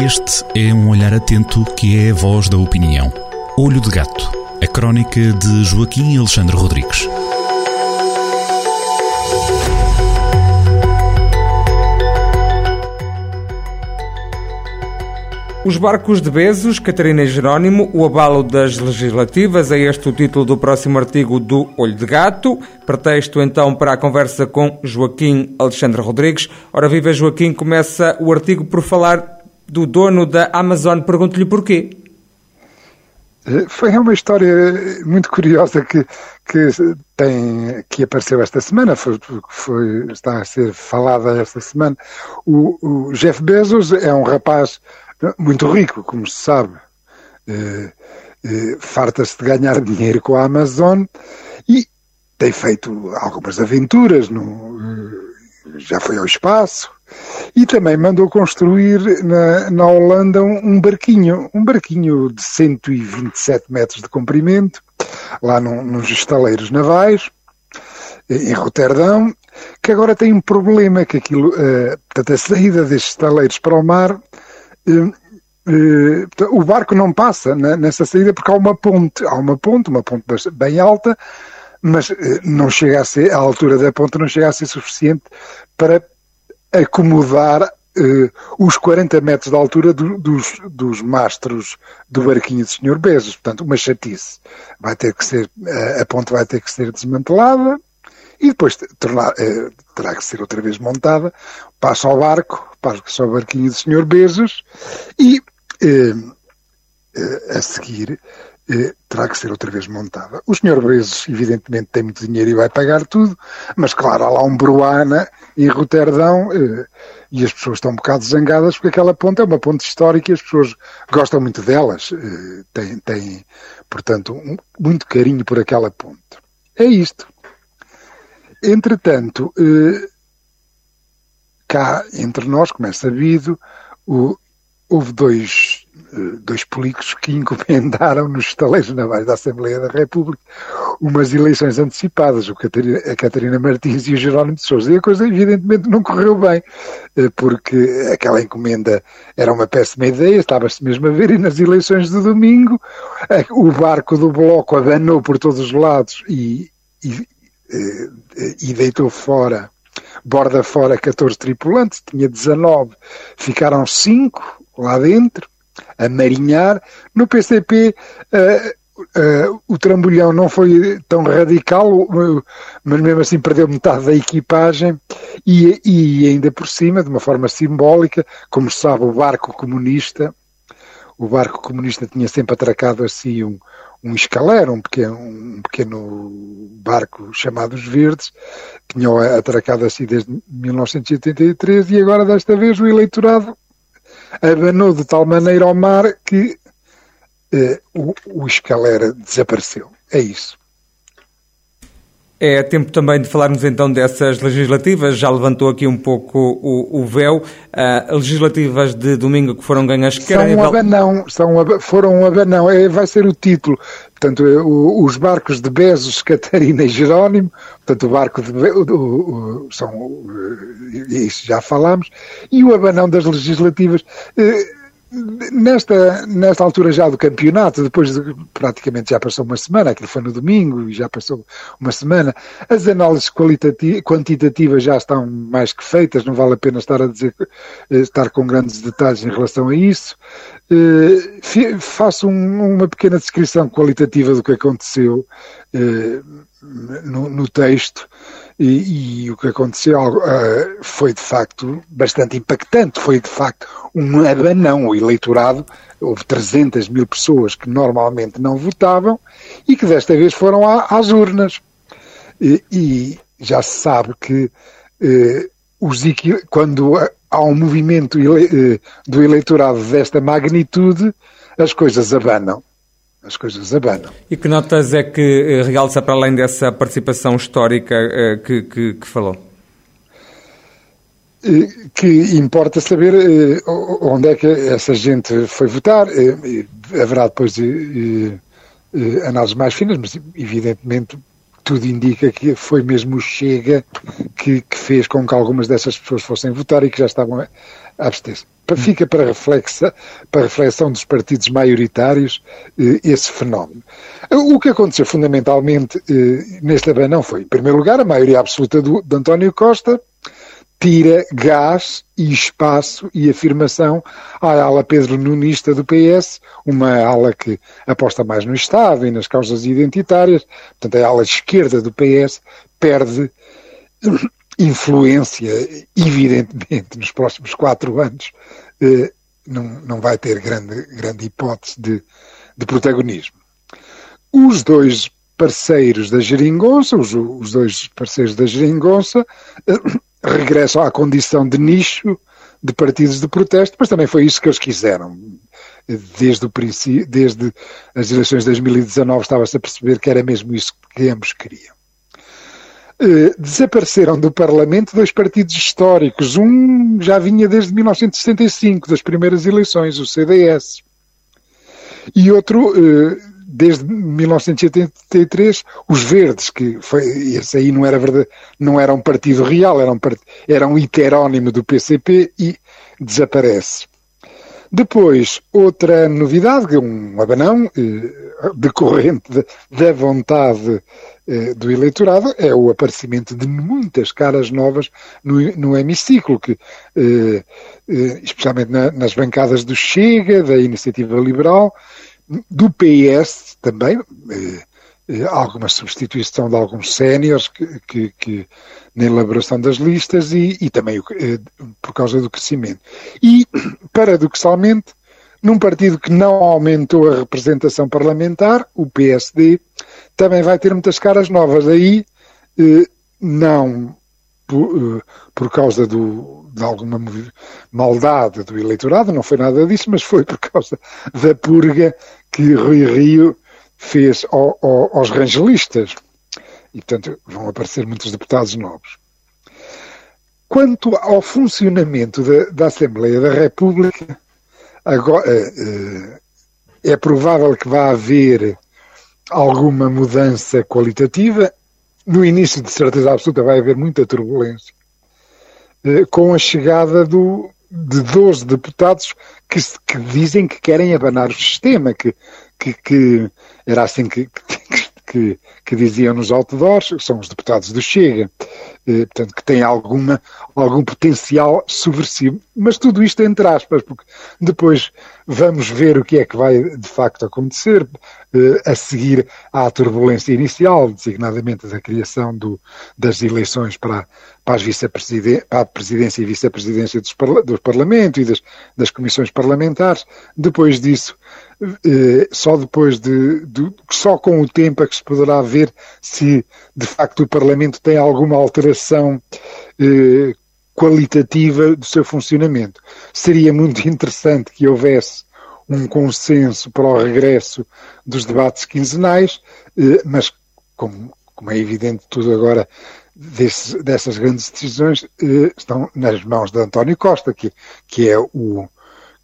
Este é um olhar atento que é a voz da opinião. Olho de Gato, a crónica de Joaquim Alexandre Rodrigues. Os barcos de Bezos, Catarina e Jerónimo, o abalo das legislativas, é este o título do próximo artigo do Olho de Gato. Pretexto então para a conversa com Joaquim Alexandre Rodrigues. Ora, viva Joaquim, começa o artigo por falar do dono da Amazon. Pergunto-lhe porquê. Eh, foi uma história muito curiosa que, que, tem, que apareceu esta semana, foi, foi, está a ser falada esta semana. O, o, Jeff Bezos é um rapaz muito rico, como se sabe. Eh, eh, Farta-se de ganhar dinheiro com a Amazon e tem feito algumas aventuras, no, já foi ao espaço, e também mandou construir na, na Holanda um, barquinho, um barquinho de 127 metros de comprimento, lá no, nos estaleiros navais, em Roterdão, que agora tem um problema, que aquilo, portanto, a saída destes estaleiros para o mar, uh, uh, o barco não passa nessa saída porque há uma ponte, há uma ponte, uma ponte bem alta, mas não chega a ser, a altura da ponte não chega a ser suficiente para acomodar uh, os 40 metros de altura do, dos, dos mastros do barquinho do Sr. Bezos. Portanto, uma chatice. Vai ter que ser, uh, a ponte vai ter que ser desmantelada e depois tornar, uh, terá que ser outra vez montada. Passa ao barco, passa ao barquinho do Sr. Bezos e a seguir eh, terá que ser outra vez montada. O senhor Bezos, evidentemente, tem muito dinheiro e vai pagar tudo, mas claro, há lá um Bruana e Roterdão eh, e as pessoas estão um bocado zangadas porque aquela ponte é uma ponte histórica e as pessoas gostam muito delas, eh, têm, têm, portanto, um, muito carinho por aquela ponte. É isto. Entretanto, eh, cá entre nós, como é sabido, o, houve dois dois políticos que encomendaram nos estaleiros navais da Assembleia da República umas eleições antecipadas, o Catarina, a Catarina Martins e o Jerónimo de Sousa. E a coisa, evidentemente, não correu bem, eh, porque aquela encomenda era uma péssima ideia, estava-se mesmo a ver, e nas eleições de domingo eh, o barco do Bloco abanou por todos os lados e, e, e deitou fora borda fora 14 tripulantes, tinha 19, ficaram 5 lá dentro, a marinhar. No PCP, uh, eh, uh, eh, o trambolhão não foi tão radical, mas mesmo assim perdeu metade da equipagem e, e ainda por cima, de uma forma simbólica, como se sabe, o barco comunista, o barco comunista tinha sempre atracado assim um, um escalero, um pequeno, um pequeno barco chamado Os Verdes, tinham atracado assim desde 1983 e agora desta vez o eleitorado abanou de tal maneira ao mar que eh, o, o escalera desapareceu. É isso. É tempo também de falarmos então dessas legislativas. Já levantou aqui um pouco o, o véu. Uh, legislativas de domingo que foram ganhas. São um abanão, são, foram um abanão. É, vai ser o título. Portanto, é, o, os barcos de Bezos, Catarina e Jerónimo. Portanto, o barco de o, o, são isso já falámos. E o abanão das legislativas. Uh, Nesta, nesta altura já do campeonato, depois de, praticamente já passou uma semana, aquilo foi no domingo e já passou uma semana, as análises quantitativas já estão mais que feitas, não vale a pena estar a dizer, estar com grandes detalhes em relação a isso. Uh, faço um, uma pequena descrição qualitativa do que aconteceu uh, no, no texto e, e, o que aconteceu uh, foi de facto bastante impactante. Foi de facto um abanão. O eleitorado, houve 300 mil pessoas que normalmente não votavam e que desta vez foram à, às urnas. E, e, já se sabe que uh, os, quando há um movimento ele, uh, do eleitorado desta magnitude, as coisas abanam as coisas abanam. E que notas é que eh, realça para além dessa participação histórica eh, que, que, que falou? Que importa saber eh, onde é que essa gente foi votar. Haverá depois análises mais finas, mas evidentemente tudo indica que foi mesmo o Chega que, que, fez com que algumas dessas pessoas fossem votar e que já estavam a abster-se. Fica para, reflexa, para reflexão dos partidos maioritários eh, esse fenómeno. O que aconteceu fundamentalmente eh, neste abanão foi, em primeiro lugar, a maioria absoluta do, de António Costa, tira gás e espaço e afirmação à ala Pedro Nunista do PS, uma ala que aposta mais no Estado e nas causas identitárias, portanto a ala esquerda do PS perde influência, evidentemente, nos próximos quatro anos, eh, não, não vai ter grande, grande hipótese de, de protagonismo. Os dois parceiros da geringonça, os, os dois parceiros da geringonça, regressam à condição de nicho de partidos de protesto, mas também foi isso que eles quiseram. Desde, o princípio, desde as eleições de 2019 estava-se a perceber que era mesmo isso que ambos queriam. Eh, desapareceram do Parlamento dois partidos históricos. Um já vinha desde 1975, das primeiras eleições, o CDS. E outro eh, desde 1983, os Verdes, que foi, esse aí não era, verdade, não era um partido real, era um, era um heterónimo do PCP e desaparece. Depois, outra novidade, um abanão eh, decorrente de, da vontade eh, do eleitorado, é o aparecimento de muitas caras novas no, no hemiciclo, que, eh, eh especialmente na, nas bancadas do Chega, da Iniciativa Liberal, do PS também, eh, eh, alguma substituição de alguns séniores que, que, que, na elaboração das listas e, e também eh, por causa do crescimento. E, paradoxalmente, num partido que não aumentou a representação parlamentar, o PSD, também vai ter muitas caras novas. Aí, não por, por causa do, de alguma maldade do eleitorado, não foi nada disso, mas foi por causa da purga que Rui Rio fez ao, ao, aos rangelistas. E, portanto, vão aparecer muitos deputados novos. Quanto ao funcionamento da, da Assembleia da República, agora, uh, é provável que vá haver alguma mudança qualitativa. No início, de certeza absoluta, vai haver muita turbulência. Uh, com a chegada do, de 12 deputados que, que, dizem que querem abanar o sistema, que, que, que era assim que, que, que, diziam nos outdoors, são os deputados do Chega, eh, portanto, que têm alguma, algum potencial subversivo. Mas tudo isto entre aspas, porque depois vamos ver o que é que vai de facto acontecer eh, a seguir à turbulência inicial, designadamente da criação do, das eleições para, para, as para a presidência e vice-presidência do, do Parlamento e das, das comissões parlamentares. Depois disso, eh, só depois de, de, só com o tempo é que se poderá ver se de facto o Parlamento tem alguma alteração eh, qualitativa do seu funcionamento. Seria muito interessante que houvesse um consenso para o regresso dos debates quinzenais, eh, mas como, como, é evidente tudo agora dessas grandes decisões eh, estão nas mãos de António Costa, que, que é o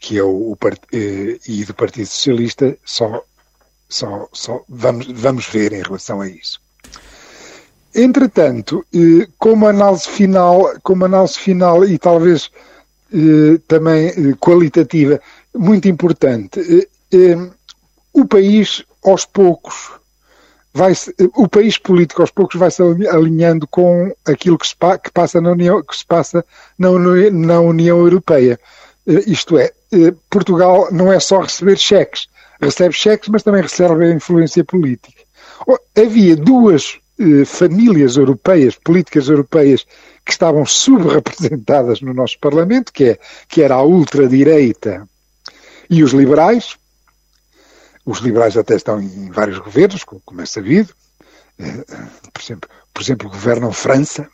que é o, o eh, e do Partido Socialista, só, só, só vamos, vamos ver em relação a isso. Entretanto, eh, como análise final, como análise final e talvez eh, também qualitativa, muito importante, o país aos poucos vai o país político aos poucos vai se alinhando com aquilo que se, que passa na União, que se passa na, na União Europeia. Isto é, eh, Portugal não é só receber cheques, recebe cheques, mas também recebe a influência política. Havia duas eh, famílias europeias, políticas europeias, que estavam subrepresentadas no nosso Parlamento, que, é, que era a ultradireita e os liberais. Os liberais até estão em vários governos, como é sabido. Eh, por exemplo, por exemplo governam França.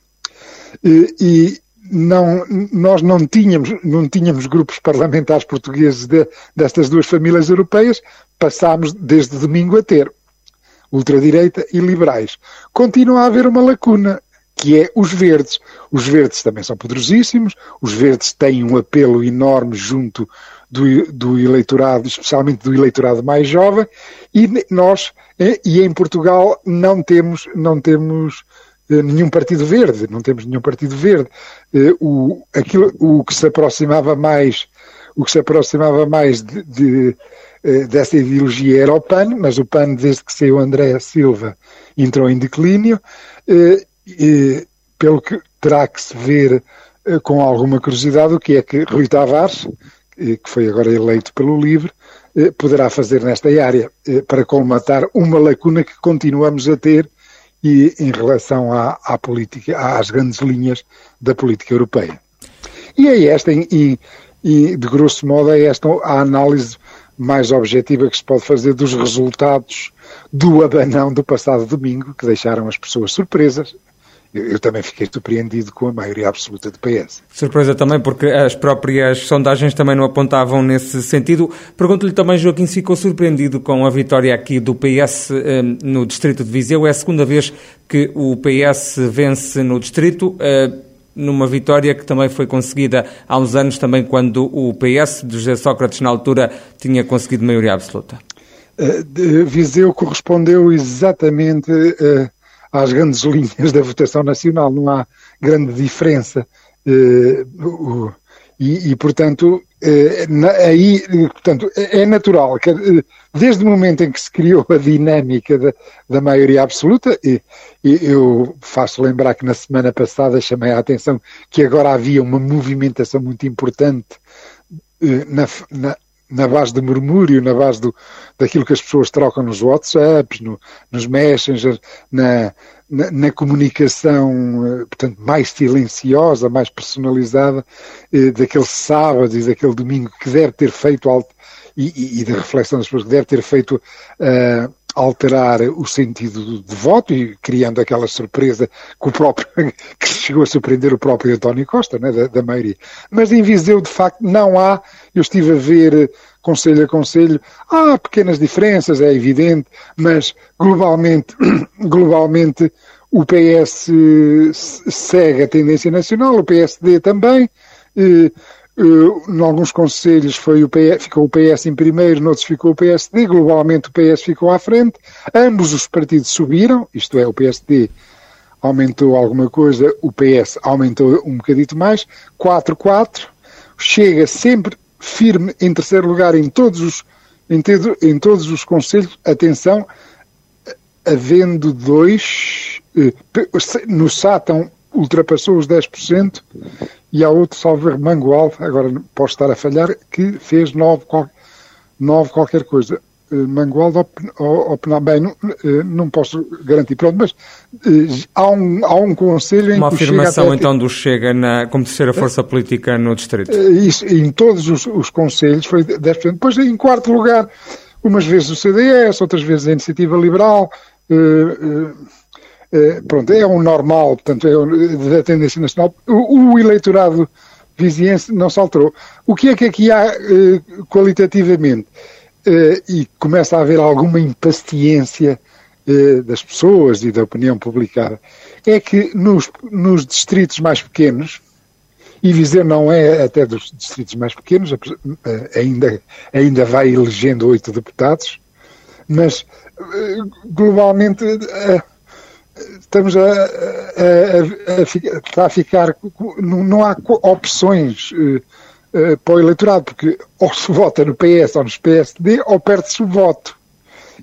E, não, nós não tínhamos, não tínhamos grupos parlamentares portugueses de, destas duas famílias europeias, passámos desde domingo a ter ultradireita e liberais. Continua a haver uma lacuna, que é os verdes. Os verdes também são poderosíssimos, os verdes têm um apelo enorme junto do, do eleitorado, especialmente do eleitorado mais jovem, e nós, eh, e em Portugal, não temos, não temos eh, nenhum partido verde, não temos nenhum partido verde. Eh, o, aquilo, o que se aproximava mais, o que se aproximava mais de, de dessa ideologia era o PAN, mas o PAN, desde que saiu André Silva, entrou em declínio, pelo que terá que se ver com alguma curiosidade o que é que Rui Tavares, que foi agora eleito pelo LIVRE, eh, poderá fazer nesta área eh, para colmatar uma lacuna que continuamos a ter e em relação à, à política, às grandes linhas da política europeia. E é esta, e, e de grosso modo, é esta a análise mais objetiva que se pode fazer dos resultados do abanão do passado domingo, que deixaram as pessoas surpresas, eu, também fiquei surpreendido com a maioria absoluta do PS. Surpresa também, porque as próprias sondagens também não apontavam nesse sentido. Pergunto-lhe também, Joaquim, se ficou surpreendido com a vitória aqui do PS eh, no distrito de Viseu. É a segunda vez que o PS vence no distrito. Eh, numa vitória que também foi conseguida há uns anos, também quando o PS de José Sócrates, na altura, tinha conseguido maioria absoluta. Uh, Viseu correspondeu exatamente uh, às grandes linhas da votação nacional, não há grande diferença. Eh, e, e portanto, eh, aí, portanto, é, é natural que eh, desde o momento em que se criou a dinâmica da, da maioria absoluta, e, e, eu faço lembrar que na semana passada chamei a atenção que agora havia uma movimentação muito importante na, na na base do murmúrio, na base do, daquilo que as pessoas trocam nos WhatsApps, no, nos Messengers, na, na, na, comunicação, eh, portanto, mais silenciosa, mais personalizada, eh, daquele sábado e daquele domingo que deve ter feito, e, e, e da reflexão das pessoas que deve ter feito uh, alterar o sentido de voto e criando aquela surpresa que, o próprio, que chegou a surpreender o próprio António Costa, né, da, da maioria. Mas em Viseu, de facto, não há, eu estive a ver eh, conselho a conselho, há pequenas diferenças, é evidente, mas globalmente, globalmente o PS segue a tendência nacional, o PSD também, eh, Uh, em alguns conselhos foi o PS, ficou o PS em primeiro, noutros ficou o PSD, globalmente o PS ficou à frente, ambos os partidos subiram, isto é, o PSD aumentou alguma coisa, o PS aumentou um bocadito mais, 4-4, chega sempre firme em terceiro lugar em todos os, em, em todos os conselhos, atenção, havendo dois, uh, no Sátão ultrapassou os 10%, e há outro, salvo Mangualde, agora posso estar a falhar, que fez 9, 9 qualquer coisa. Eh, Mangualde ou, ou bem, não, eh, não posso garantir, pronto, mas eh, há um, há um conselho em Uma que afirmação Chega então do Chega na, como terceira força política no Distrito. Isso, em todos os, os conselhos foi 10%. Depois, em quarto lugar, umas vezes o CDS, outras vezes a Iniciativa Liberal, eh, pronto, é um normal, portanto, é da tendência nacional. O, o, eleitorado viziense não se alterou. O que é que aqui há eh, qualitativamente? Eh, e começa a haver alguma impaciência das pessoas e da opinião publicada, é que nos, nos distritos mais pequenos, e Viseu não é até dos distritos mais pequenos, ainda, ainda vai elegendo oito deputados, mas globalmente estamos a, a, a, a, ficar, a não, há opções uh, para o eleitorado, porque ou se vota no PS ou nos PSD ou perde-se o voto.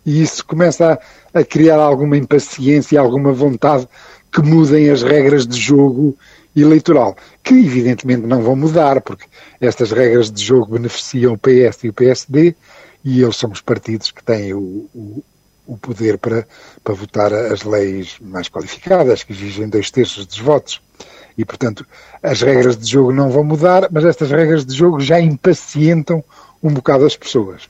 E isso começa a, criar alguma impaciência, alguma vontade que mudem as regras de jogo eleitoral, que evidentemente não vão mudar, porque estas regras de jogo beneficiam o PS e o PSD, e eles são os partidos que têm o o poder para, para votar as leis mais qualificadas, que exigem dois terços dos votos. E, portanto, as regras de jogo não vão mudar, mas estas regras de jogo já impacientam um bocado as pessoas.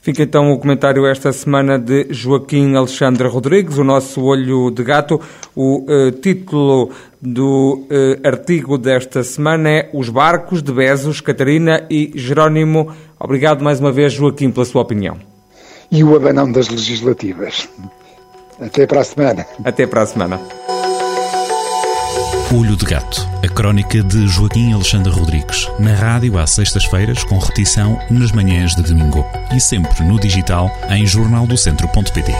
Fica então o comentário esta semana de Joaquim Alexandre Rodrigues, o nosso olho de gato. O uh, título do uh, artigo desta semana é Os Barcos de Bezos, Catarina e Jerónimo. Obrigado mais uma vez, Joaquim, pela sua opinião e o abanão das legislativas. Até para a semana. Até para a semana. Olho de Gato, a crónica de Joaquim Alexandre Rodrigues, na rádio às sextas-feiras, com repetição nas manhãs de domingo e sempre no digital em jornaldocentro.pt.